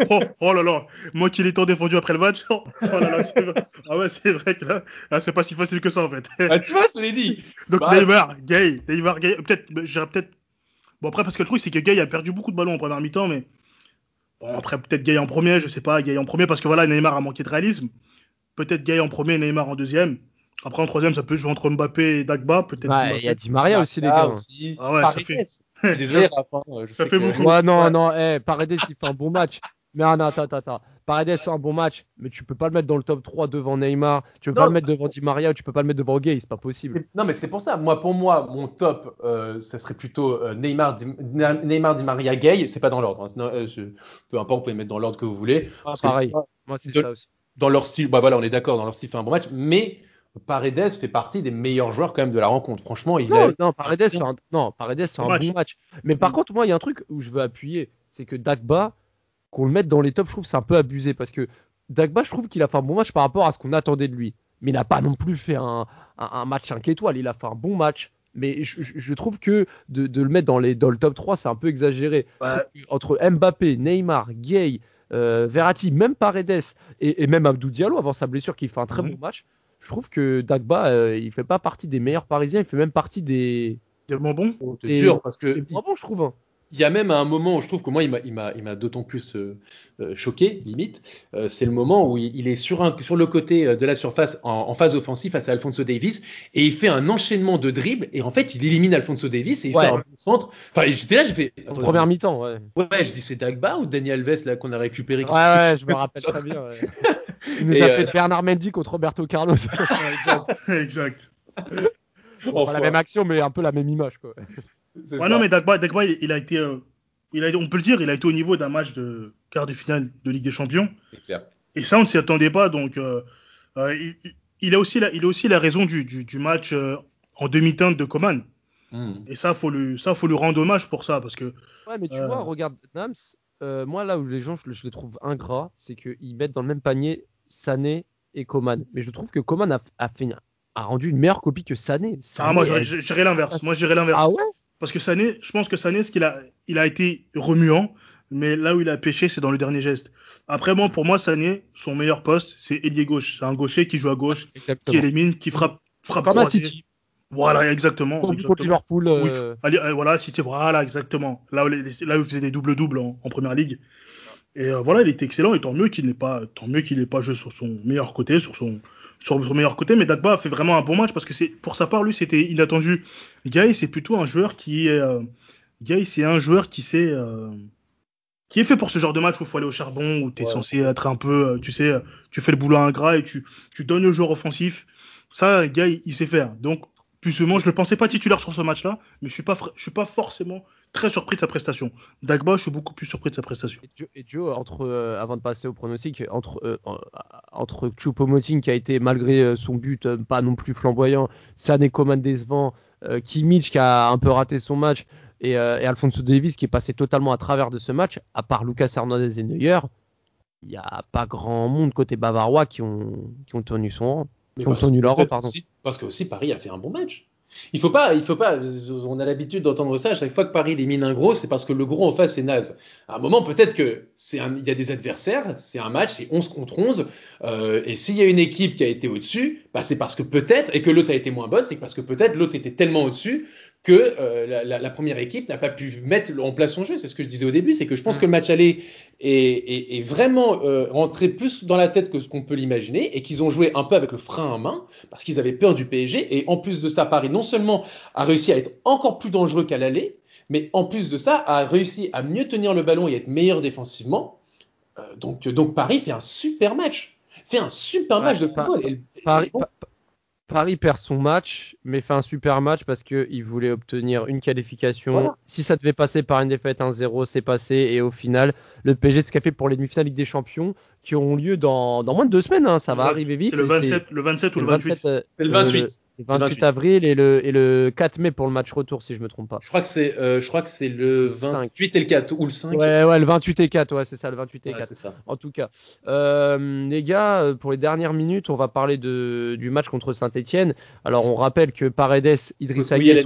Oh, oh là là, moi qui l'ai tant défendu après le match. Oh, là là, c'est vrai. Ah ouais, c'est vrai que là, là, c'est pas si facile que ça en fait. Ah, tu vois, je te l'ai dit. Donc Bah, Neymar, Gay, Neymar, Gay, peut-être, j'irais peut-être. Bon après parce que le truc c'est que Gay a perdu beaucoup de ballons en première mi-temps, mais bon après peut-être Gay en premier, je sais pas, Gay en premier parce que voilà Neymar a manqué de réalisme. Peut-être Gay en premier, Neymar en deuxième. Après en troisième ça peut jouer entre Mbappé et Dagba, peut-être. Ouais. Il y a Di Maria aussi les gars. aussi. Ah ouais, ça fait- Désolé, Raph, hein, je Ça sais fait que- beaucoup. Ouais, non, non, eh, Paredes, il fait un bon match. Mais ah, non, attends, attends, attends. Paredes fait un bon match, mais tu peux pas le mettre dans le top 3 devant Neymar. Tu peux Non. pas le mettre devant Di Maria ou tu peux pas le mettre devant Gay, c'est pas possible. Non, mais c'est pour ça. Moi, pour moi, mon top, euh, ça serait plutôt euh, Neymar, Di, Neymar, Di Maria, Gay. C'est pas dans l'ordre. hein. Euh, peu importe, vous pouvez mettre dans l'ordre que vous voulez. Ah, que pareil. Moi, c'est ça aussi. Dans leur style, bah voilà, on est d'accord. Dans leur style, fait un bon match. Mais Paredes fait partie des meilleurs joueurs quand même de la rencontre. Franchement, il Non, a. non, Paredes, c'est un, non, Paredes, c'est un Bon match. bon match. Mais par contre, moi, il y a un truc où je veux appuyer, c'est que Dagba, qu'on le mette dans les tops, je trouve que c'est un peu abusé parce que Dagba, je trouve qu'il a fait un bon match par rapport à ce qu'on attendait de lui. Mais il n'a pas non plus fait un, un, un match 5 étoiles, il a fait un bon match. Mais je, trouve que de, de le mettre dans, les, dans le top 3, c'est un peu exagéré. Ouais. Entre Mbappé, Neymar, Gay, euh, Verratti, même Paredes et, et même Abdou Diallo avant sa blessure qui fait un très bon match, je trouve que Dagba, euh, il fait pas partie des meilleurs Parisiens, il fait même partie des, Tellement bon. Et- jure, parce que vraiment, je trouve. hein. Il y a même un moment où je trouve que moi, il m'a, d'autant plus euh, euh, choqué, limite. Euh, c'est le moment où il, il est sur, un, sur le côté de la surface, en, en phase offensive face à Alfonso Davis, et il fait un enchaînement de dribbles, et en fait, il élimine Alfonso Davis, et il Ouais. fait un bon centre. Enfin, j'étais là, j'ai fait. En attends, première mi-temps, ouais. Ouais, je dis c'est Dagba ou Daniel Alves là qu'on a récupéré. Ouais, ouais, je me rappelle très bien. ouais. Il nous Et, a euh, fait Bernard Mendy contre Roberto Carlos. exact. Bon, pas la même action, mais un peu la même image. Quoi. Ouais, ça. non, mais Dagba, Dagba, il, il a été, euh, il a, on peut le dire, il a été au niveau d'un match de quart de finale de Ligue des Champions. Clair. Et ça, on ne s'y attendait pas. Donc, euh, euh, il, a aussi la, il a aussi la raison du, du, du match euh, en demi-teinte de Coman. Hmm. Et ça, faut lui, ça, faut lui rendre hommage pour ça, parce que Ouais, mais tu Euh. vois, regarde, Nams, euh, moi là où les gens, je, je les trouve ingrats, c'est qu'ils mettent dans le même panier Sané et Coman. Mais je trouve que Coman a, a fait une- a rendu une meilleure copie que Sané. Sané ah, moi, j'irais l'inverse. Moi, j'irais l'inverse. Ah ouais? Parce que Sané, je pense que Sané, ce qu'il a, il a été remuant, mais là où il a pêché, c'est dans le dernier geste. Après, bon, pour moi, Sané, son meilleur poste, c'est ailier gauche. C'est un gaucher qui joue à gauche, qui Exactement. élimine, qui frappe, frappe Comme à. City, Voilà, exactement. contre exactement. Liverpool. Oui, euh, allez, euh, voilà, City, voilà, exactement. Là où, les- là où il faisait des doubles-doubles en, en première ligue. Et euh, voilà, il était excellent, et tant mieux qu'il n'ait pas, tant mieux qu'il n'ait pas joué sur son meilleur côté, sur son, sur son meilleur côté. Mais Dagba a fait vraiment un bon match parce que c'est, pour sa part, lui, c'était inattendu. Gay, c'est plutôt un joueur qui est, euh, Gay, c'est un joueur qui sait, euh, qui est fait pour ce genre de match où il faut aller au charbon, où tu es Ouais. censé être un peu, euh, tu sais, tu fais le boulot ingrat et tu, tu donnes au joueur offensif. Ça, Gay, il sait faire. Donc, plus souvent, je le pensais pas titulaire sur ce match-là, mais je suis pas, fr- je suis pas forcément très surpris de sa prestation. Dagba, je suis beaucoup plus surpris de sa prestation. Et Joe, et Joe, entre, euh, avant de passer au pronostic, entre, euh, en- entre Choupo-Moting qui a été, malgré euh, son but, euh, pas non plus flamboyant, Sané Coman décevant, euh, Kimmich qui a un peu raté son match, et, euh, et Alfonso Davis qui est passé totalement à travers de ce match, à part Lucas Hernandez et Neuer, il n'y a pas grand monde côté bavarois qui ont, qui ont tenu son rang. Qui ont tenu leur rang, pardon. Parce que aussi Paris a fait un bon match. Il faut pas, il faut pas. On a l'habitude d'entendre ça à chaque fois que Paris élimine un gros, c'est parce que le gros en face est naze. À un moment, peut-être que c'est il y a des adversaires, c'est un match, c'est 11 contre 11, euh, et s'il y a une équipe qui a été au-dessus, bah c'est parce que peut-être, et que l'autre a été moins bonne, c'est parce que peut-être l'autre était tellement au-dessus que euh, la, la- la première équipe n'a pas pu mettre en place son jeu. C'est ce que je disais au début, c'est que je pense Mm. que le match aller est, est- est vraiment euh, rentré plus dans la tête que ce qu'on peut l'imaginer, et qu'ils ont joué un peu avec le frein à main parce qu'ils avaient peur du PSG. Et en plus de ça, Paris non seulement a réussi à être encore plus dangereux qu'à l'aller, mais en plus de ça, a réussi à mieux tenir le ballon et être meilleur défensivement. Euh, donc, donc Paris fait un super match. Fait un super match de football. Et- et- Paris perd son match, mais fait un super match parce qu'il voulait obtenir une qualification. Voilà. Si ça devait passer par une défaite 1-0, c'est passé. Et au final, le PSG se fait pour les demi-finales Ligue des Champions qui auront lieu dans, dans moins de deux semaines. hein. Ça va arriver vite. C'est le Et 27, le 27 ou le 28. euh, C'est le 28. le 28 avril et le, et le 4 mai pour le match retour, si je me trompe pas. Je crois que c'est euh, je crois que c'est le Cinq. 28 et le 4 ou le 5. Ouais, ouais, le 28 et 4, ouais, c'est ça, le 28 et Ouais, 4. c'est ça. En tout cas, Euh, les gars, pour les dernières minutes, on va parler de, du match contre Saint-Etienne. Alors, on rappelle que Paredes, Idrissa Oui, Gueye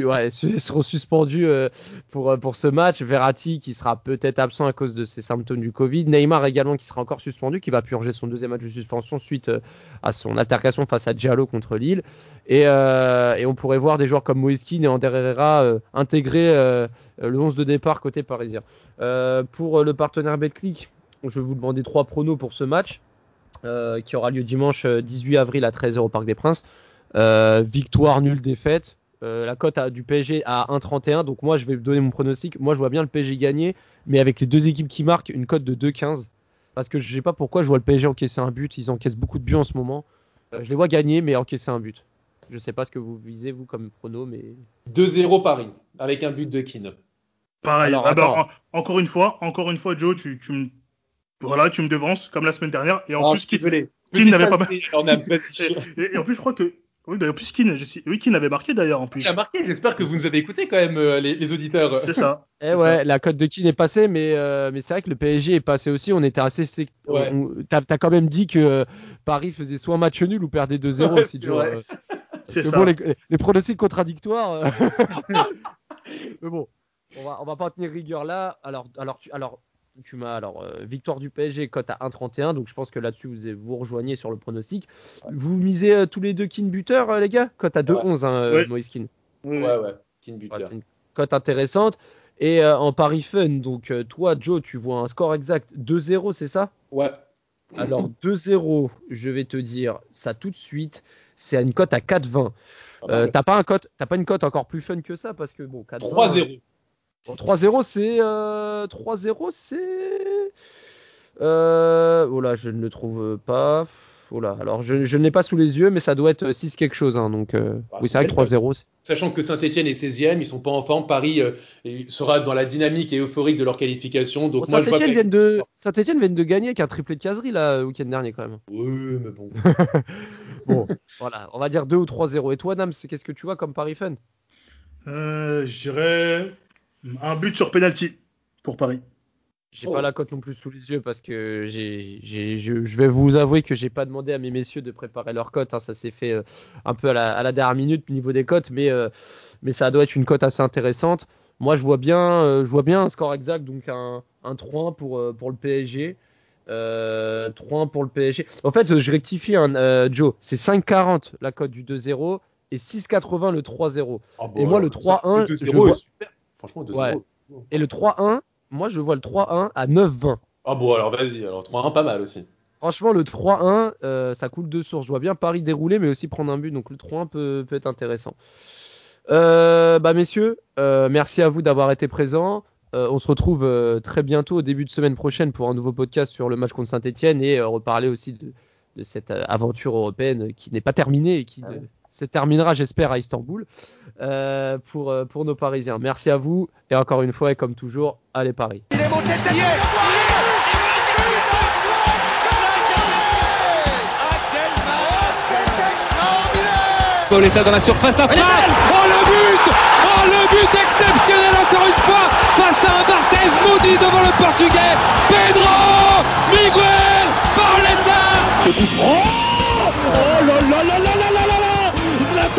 seront suspendus euh, pour, euh, pour ce match. Verratti qui sera peut-être absent à cause de ses symptômes du Covid. Neymar également qui sera encore suspendu, qui va purger son deuxième match de suspension suite euh, à son altercation face à Diallo contre Lille. Et, on pourrait voir des joueurs comme Moïse Kean et Ander Herrera intégrer le 11 de départ côté parisien. Pour le partenaire Betclic, je vais vous demander trois pronos pour ce match qui aura lieu dimanche euh, 18 avril à 13h au Parc des Princes. Victoire, nulle, défaite. Euh, la cote du PSG à 1,31. Donc moi, je vais donner mon pronostic. Moi, je vois bien le PSG gagner, mais avec les deux équipes qui marquent, une cote de 2,15. Parce que je sais pas pourquoi je vois le PSG encaisser un but. Ils encaissent beaucoup de buts en ce moment. Euh, je les vois gagner, mais encaisser un but. Je sais pas ce que vous visez, vous, comme prono, mais 2-0 Paris avec un but de Keane. Pareil. Alors, Ah bah, en- encore une fois, encore une fois, Joe, tu, tu me, voilà, tu me devances comme la semaine dernière. Et en Oh, plus, Keane, n'avait pas et, et en plus, je crois que, oui, d'ailleurs, plus Keane, je sais- oui, Keane avait marqué d'ailleurs en plus. Il a marqué, j'espère que vous nous avez écouté quand même, euh, les, les auditeurs. C'est ça. Eh ouais, ça. la cote de Keane est passée, mais, euh, mais c'est vrai que le PSG est passé aussi. On était assez. Ouais. on- T'as as quand même dit que euh, Paris faisait soit match nul ou perdait 2-0 Ouais, aussi, c'est. Euh, ça. bon, les, les pronostics contradictoires. mais bon, on va, on va pas en tenir rigueur là. Alors, alors, tu, alors, tu m'as alors euh, victoire du PSG cote à 1,31. Donc je pense que là-dessus vous vous rejoignez sur le pronostic. Vous misez euh, tous les deux Keane buteur, euh, les gars? Cote à 2,11 hein, euh, Ouais. Moïse oui. Ouais, ouais. Ouais, buteur. c'est une cote intéressante. Et euh, en Paris Fun, donc euh, toi, Joe, tu vois un score exact 2-0, c'est ça? Ouais. Alors 2-0, je vais te dire ça tout de suite. C'est à une cote à 4,20. Euh, t'as pas un cote, t'as pas une cote encore plus fun que ça parce que bon, 4,20, 3-0. Bon, 3-0, c'est euh, 3-0, c'est euh, oh là, je ne le trouve pas. Oh là, alors je, je ne l'ai pas sous les yeux, mais ça doit être 6 quelque chose. hein, donc euh, Ah, oui, c'est vrai que belle 3-0. c'est- Sachant que Saint-Etienne est 16e, ils sont pas en forme. Paris euh, sera dans la dynamique et euphorique de leur qualification. Donc Bon, moi, je vois Saint-Etienne vient de Saint-Etienne vient de gagner avec un triplé de caserie là le week-end dernier quand même. Oui, mais bon. Bon, voilà, on va dire 2 ou 3-0. Et toi, Nams, c'est qu'est-ce que tu vois comme Paris Fun? Euh, je dirais un but sur penalty pour Paris. J'ai Oh. pas la cote non plus sous les yeux parce que j'ai, j'ai- je, je vais vous avouer que j'ai pas demandé à mes messieurs de préparer leur cote. hein. Ça s'est fait euh, un peu à la, à la dernière minute au niveau des cotes, mais, euh, mais ça doit être une cote assez intéressante. Moi, je vois bien, euh, je vois bien un score exact, donc un, un 3-1 pour, euh, pour le PSG. Euh, 3-1 pour le PSG. En fait, je rectifie, hein, euh, Joe. C'est 5,40 la cote du 2-0 et 6,80 le 3-0. Ah bon, Et moi, le alors, 3-1, le 2-0 je vois- super. Franchement, 2-0. Et le 3-1, moi, je vois le 3-1 à 9,20. Ah bon, alors vas-y. Alors 3-1, pas mal aussi. Franchement, le 3-1, euh, ça coule de source. Je vois bien Paris dérouler, mais aussi prendre un but. Donc le 3-1 peut, peut être intéressant. Euh, bah messieurs, euh, merci à vous d'avoir été présents. Euh, on se retrouve euh, très bientôt au début de semaine prochaine pour un nouveau podcast sur le match contre Saint-Etienne et euh, reparler aussi de, de cette aventure européenne qui n'est pas terminée et qui Ah ouais. de- se terminera, j'espère, à Istanbul euh, pour, euh, pour nos Parisiens. Merci à vous et encore une fois et comme toujours, allez Paris. Il est monté. Pauletta dans la surface d'affaire. Oh le but Oh le but exceptionnel encore une fois face à un Barthez maudit devant le portugais. Pedro Miguel Pauletta Ce coup franc